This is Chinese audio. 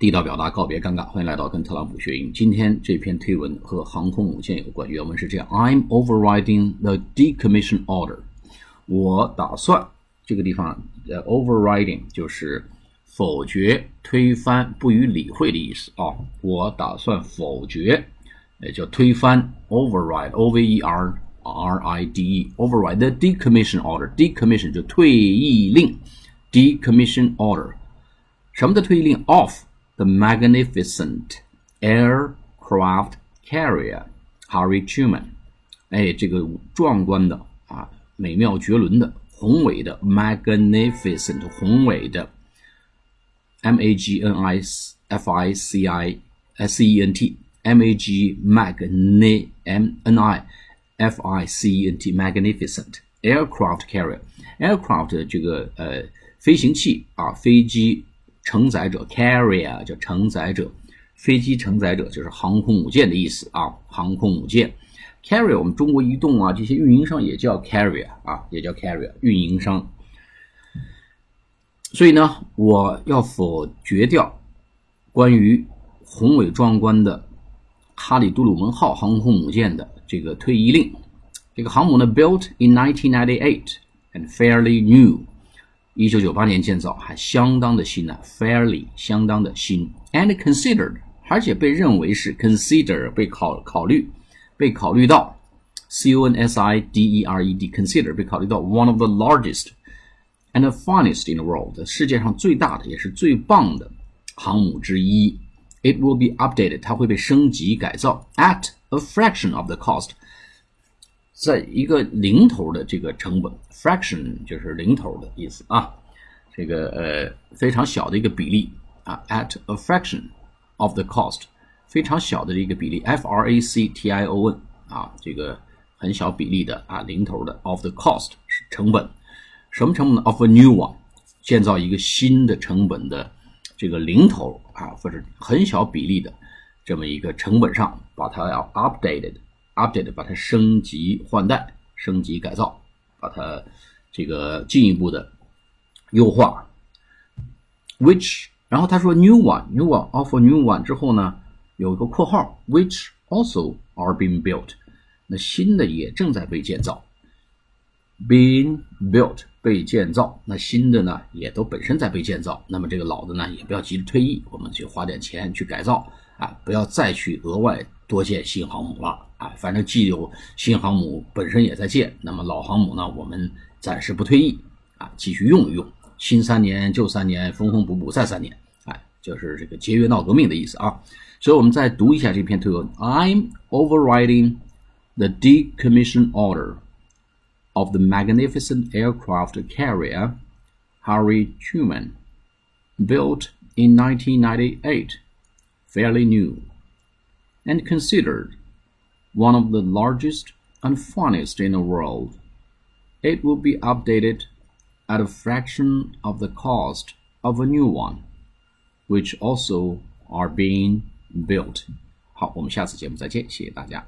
地道表达，告别尴尬。欢迎来到跟特朗普学英。今天这篇推文和航空母舰有关，原文是这样：I'm overriding the decommission order。我打算这个地方呃，overriding 就是否决、推翻、不予理会的意思啊。我打算否决，也叫推翻，override，o v e r r i d e，override the decommission order。decommission 就退役令，decommission order。什么的退役令？Off the magnificent aircraft carrier Harry Truman。哎，这个壮观的啊，美妙绝伦的、宏伟的 magnificent 宏伟的 M A G N I F I C I S E N T M A G magni M N I F I C E N T magnificent aircraft carrier aircraft 这个呃飞行器啊飞机。 承载者 carrier 叫承载者，飞机承载者就是航空母舰的意思啊。航空母舰 carrier，我们中国移动啊这些运营商也叫 carrier 啊，也叫 carrier 运营商。所以呢，我要否决掉关于宏伟壮观的哈里杜鲁门号航空母舰的这个退役令。这个航母呢，built in 1998 and fairly new。一九九八年建造，还相当的新呢，fairly 相当的新，and considered，而且被认为是 consider 被考考虑，被考虑到，c o n s i d e r e d，consider 被考虑到 one of the largest and the finest in the world，世界上最大的也是最棒的航母之一。It will be updated，它会被升级改造，at a fraction of the cost。 在一个零头的这个成本，fraction 就是零头的意思啊，这个呃非常小的一个比例啊，at a fraction of the cost，非常小的一个比例，f r a c t i o n 啊，这个很小比例的啊零头的 of the cost 是成本，什么成本呢？of a new one，建造一个新的成本的这个零头啊，或者很小比例的这么一个成本上，把它要 updated。Update 把它升级换代、升级改造，把它这个进一步的优化。Which，然后他说 new one，new one，offer new one 之后呢，有一个括号，which also are being built，那新的也正在被建造。Being built 被建造，那新的呢也都本身在被建造。那么这个老的呢也不要急着退役，我们去花点钱去改造啊，不要再去额外多建新航母了。啊，反正既有新航母本身也在建，那么老航母呢，我们暂时不退役啊，继续用一用，新三年旧三年，缝缝补补再三年，哎，就是这个节约闹革命的意思啊。所以我们再读一下这篇推文：I'm overriding the decommission order of the magnificent aircraft carrier Harry Truman, built in 1998, fairly new, and considered one of the largest and funniest in the world. It will be updated at a fraction of the cost of a new one, which also are being built. 好，我们下次节目再见，谢谢大家。